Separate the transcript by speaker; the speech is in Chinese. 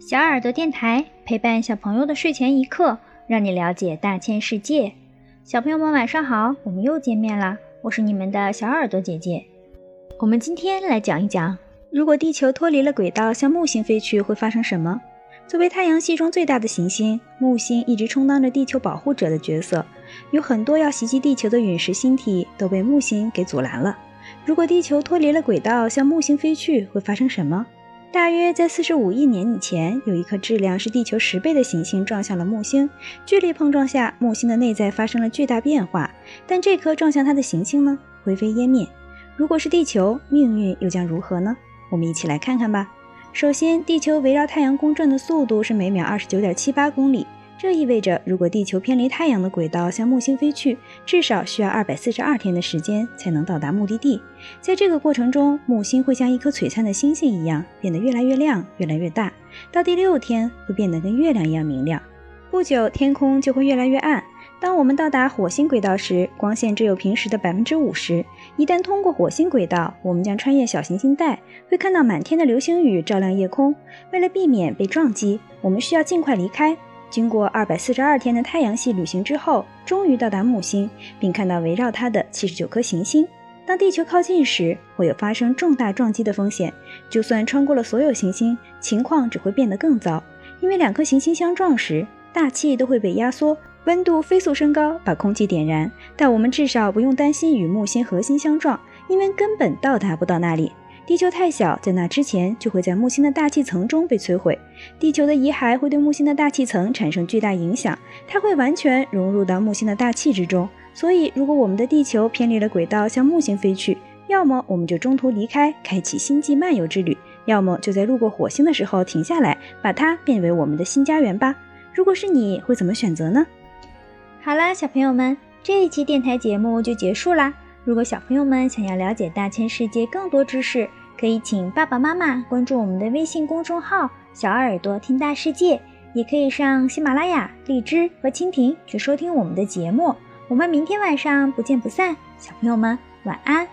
Speaker 1: 小耳朵电台陪伴小朋友的睡前一刻，让你了解大千世界。小朋友们晚上好，我们又见面啦！我是你们的小耳朵姐姐。我们今天来讲一讲，如果地球脱离了轨道向木星飞去，会发生什么？作为太阳系中最大的行星，木星一直充当着地球保护者的角色，有很多要袭击地球的陨石星体都被木星给阻拦了。如果地球脱离了轨道向木星飞去，会发生什么？大约在四十五亿年以前，有一颗质量是地球十倍的行星撞向了木星，剧烈碰撞下，木星的内在发生了巨大变化。但这颗撞向它的行星呢，灰飞烟灭。如果是地球，命运又将如何呢？我们一起来看看吧。首先，地球围绕太阳公转的速度是每秒二十九点七八公里。这意味着，如果地球偏离太阳的轨道向木星飞去，至少需要二百四十二天的时间才能到达目的地。在这个过程中，木星会像一颗璀璨的星星一样变得越来越亮、越来越大，到第六天会变得跟月亮一样明亮。不久，天空就会越来越暗。当我们到达火星轨道时，光线只有平时的百分之五十。一旦通过火星轨道，我们将穿越小行星带，会看到满天的流星雨照亮夜空。为了避免被撞击，我们需要尽快离开。经过二百四十二天的太阳系旅行之后，终于到达木星，并看到围绕它的七十九颗行星。当地球靠近时，会有发生重大撞击的风险。就算穿过了所有行星，情况只会变得更糟，因为两颗行星相撞时，大气都会被压缩，温度飞速升高，把空气点燃。但我们至少不用担心与木星核心相撞，因为根本到达不到那里。地球太小，在那之前就会在木星的大气层中被摧毁。地球的遗骸会对木星的大气层产生巨大影响，它会完全融入到木星的大气之中。所以，如果我们的地球偏离了轨道向木星飞去，要么我们就中途离开，开启星际漫游之旅；要么就在路过火星的时候停下来，把它变为我们的新家园吧。如果是你会怎么选择呢？好啦，小朋友们，这一期电台节目就结束啦。如果小朋友们想要了解大千世界更多知识，可以请爸爸妈妈关注我们的微信公众号“小耳朵听大世界”，也可以上喜马拉雅、荔枝和蜻蜓去收听我们的节目。我们明天晚上不见不散，小朋友们晚安。